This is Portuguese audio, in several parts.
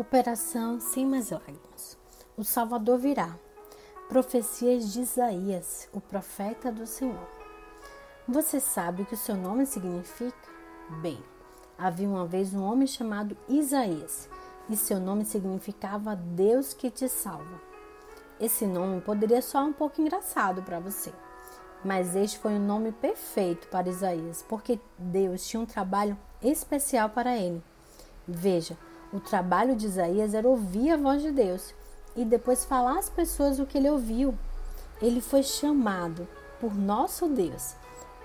Operação Sem Mais Lágrimas. O Salvador virá. Profecias de Isaías, o profeta do Senhor. Você sabe o que o seu nome significa? Bem, havia uma vez um homem chamado Isaías, e seu nome significava Deus que te salva. Esse nome poderia soar um pouco engraçado para você, mas este foi o nome perfeito para Isaías, porque Deus tinha um trabalho especial para ele. Veja, o trabalho de Isaías era ouvir a voz de Deus e depois falar às pessoas o que ele ouviu. Ele foi chamado por nosso Deus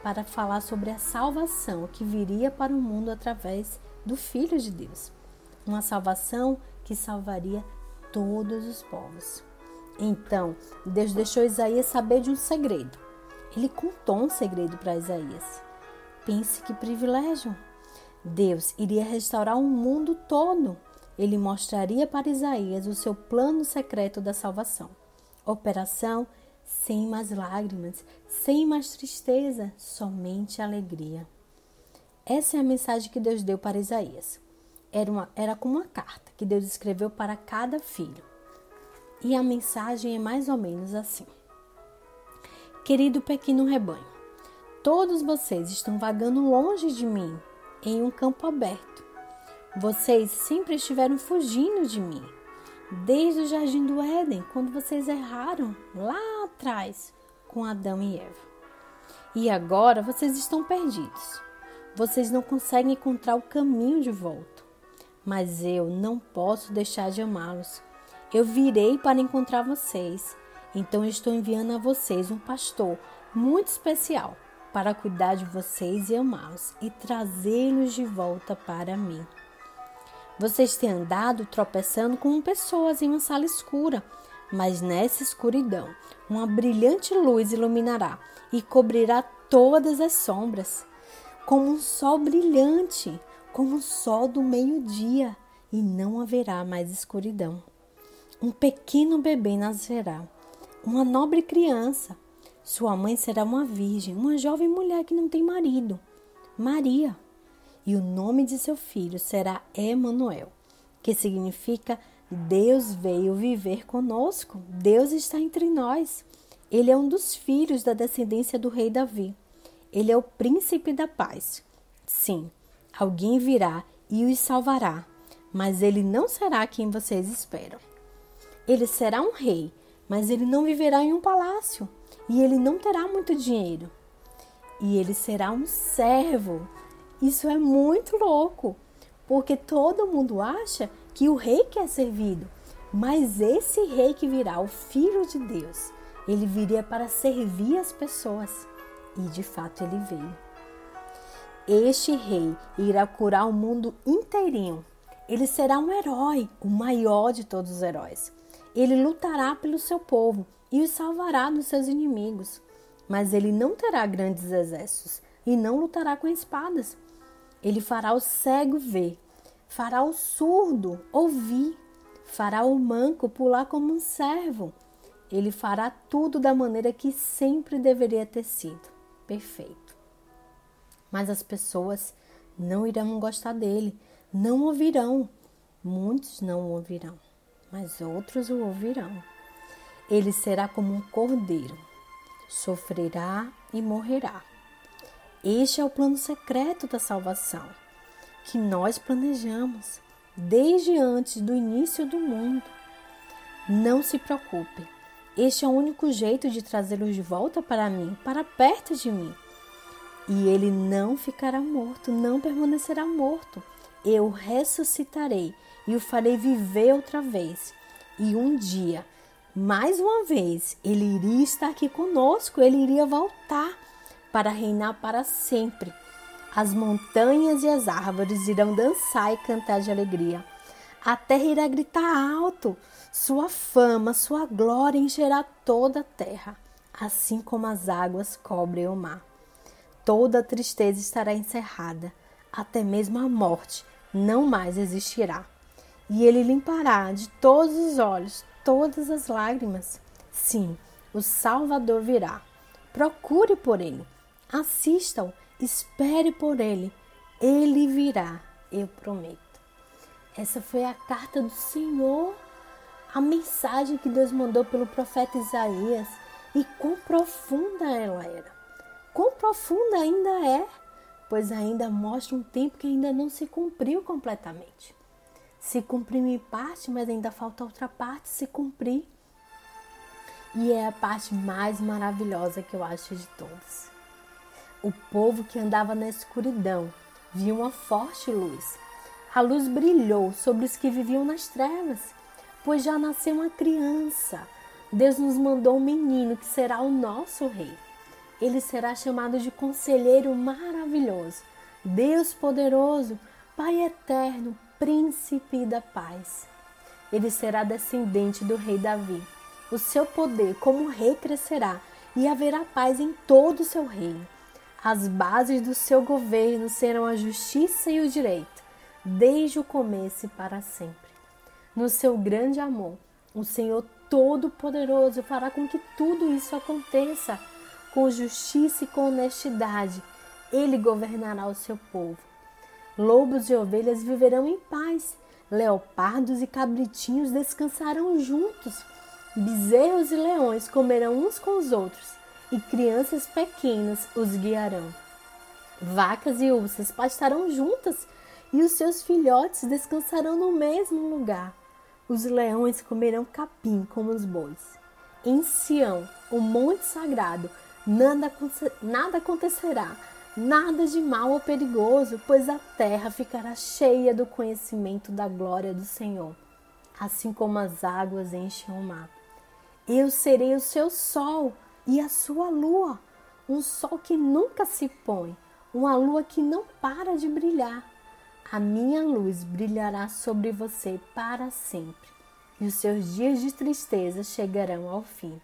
para falar sobre a salvação que viria para o mundo através do Filho de Deus. Uma salvação que salvaria todos os povos. Então, Deus deixou Isaías saber de um segredo. Ele contou um segredo para Isaías. Pense que privilégio! Deus iria restaurar o mundo todo. Ele mostraria para Isaías o seu plano secreto da salvação. Operação sem mais lágrimas, sem mais tristeza, somente alegria. Essa é a mensagem que Deus deu para Isaías. Era, uma, era como uma carta que Deus escreveu para cada filho. E a mensagem é mais ou menos assim: Querido pequeno rebanho, todos vocês estão vagando longe de mim em um campo aberto. Vocês sempre estiveram fugindo de mim, desde o jardim do Éden, quando vocês erraram lá atrás com Adão e Eva. E agora vocês estão perdidos. Vocês não conseguem encontrar o caminho de volta. Mas eu não posso deixar de amá-los. Eu virei para encontrar vocês. Então estou enviando a vocês um pastor muito especial para cuidar de vocês e amá-los e trazê-los de volta para mim. Vocês têm andado tropeçando com pessoas em uma sala escura, mas nessa escuridão uma brilhante luz iluminará e cobrirá todas as sombras, como um sol brilhante, como o sol do meio-dia, e não haverá mais escuridão. Um pequeno bebê nascerá, uma nobre criança sua mãe será uma virgem, uma jovem mulher que não tem marido, Maria. E o nome de seu filho será Emanuel, que significa Deus veio viver conosco. Deus está entre nós. Ele é um dos filhos da descendência do rei Davi. Ele é o príncipe da paz. Sim, alguém virá e os salvará, mas ele não será quem vocês esperam. Ele será um rei, mas ele não viverá em um palácio e ele não terá muito dinheiro. E ele será um servo. Isso é muito louco, porque todo mundo acha que o rei quer servido, mas esse rei que virá, o filho de Deus, ele viria para servir as pessoas. E de fato ele veio. Este rei irá curar o mundo inteirinho. Ele será um herói, o maior de todos os heróis. Ele lutará pelo seu povo e os salvará dos seus inimigos. Mas ele não terá grandes exércitos e não lutará com espadas. Ele fará o cego ver, fará o surdo ouvir, fará o manco pular como um servo. Ele fará tudo da maneira que sempre deveria ter sido perfeito. Mas as pessoas não irão gostar dele, não ouvirão. Muitos não o ouvirão, mas outros o ouvirão. Ele será como um cordeiro, sofrerá e morrerá. Este é o plano secreto da salvação que nós planejamos desde antes do início do mundo. Não se preocupe, este é o único jeito de trazê-los de volta para mim, para perto de mim. E ele não ficará morto, não permanecerá morto. Eu ressuscitarei e o farei viver outra vez. E um dia mais uma vez, ele iria estar aqui conosco, ele iria voltar para reinar para sempre. As montanhas e as árvores irão dançar e cantar de alegria. A terra irá gritar alto, sua fama, sua glória encherá toda a terra, assim como as águas cobrem o mar. Toda tristeza estará encerrada, até mesmo a morte não mais existirá. E ele limpará de todos os olhos todas as lágrimas. Sim, o Salvador virá. Procure por ele, assista-o, espere por ele. Ele virá, eu prometo. Essa foi a carta do Senhor, a mensagem que Deus mandou pelo profeta Isaías e quão profunda ela era. Quão profunda ainda é, pois ainda mostra um tempo que ainda não se cumpriu completamente. Se cumpriu em parte, mas ainda falta outra parte se cumprir. E é a parte mais maravilhosa que eu acho de todas. O povo que andava na escuridão viu uma forte luz a luz brilhou sobre os que viviam nas trevas, pois já nasceu uma criança. Deus nos mandou um menino que será o nosso rei. Ele será chamado de Conselheiro Maravilhoso, Deus Poderoso, Pai Eterno, Príncipe da Paz. Ele será descendente do rei Davi. O seu poder como rei crescerá e haverá paz em todo o seu reino. As bases do seu governo serão a justiça e o direito desde o começo e para sempre. No seu grande amor, o Senhor Todo-Poderoso fará com que tudo isso aconteça com justiça e com honestidade. Ele governará o seu povo. Lobos e ovelhas viverão em paz, leopardos e cabritinhos descansarão juntos, bezerros e leões comerão uns com os outros, e crianças pequenas os guiarão. Vacas e ursas pastarão juntas e os seus filhotes descansarão no mesmo lugar. Os leões comerão capim como os bois. Em Sião, o monte sagrado, nada, nada acontecerá, nada de mal ou perigoso, pois a terra ficará cheia do conhecimento da glória do Senhor, assim como as águas enchem o mar. Eu serei o seu sol e a sua lua, um sol que nunca se põe, uma lua que não para de brilhar a minha luz brilhará sobre você para sempre, e os seus dias de tristeza chegarão ao fim,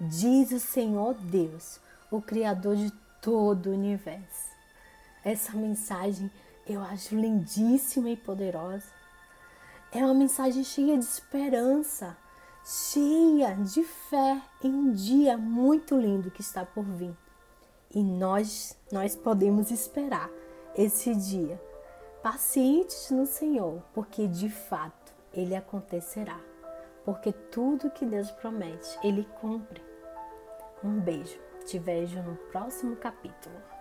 diz o Senhor Deus, o Criador de todo o universo. Essa mensagem eu acho lindíssima e poderosa. É uma mensagem cheia de esperança, cheia de fé em um dia muito lindo que está por vir. E nós, nós podemos esperar esse dia pacientes no Senhor, porque de fato ele acontecerá. Porque tudo que Deus promete, ele cumpre. Um beijo. Te vejo no próximo capítulo.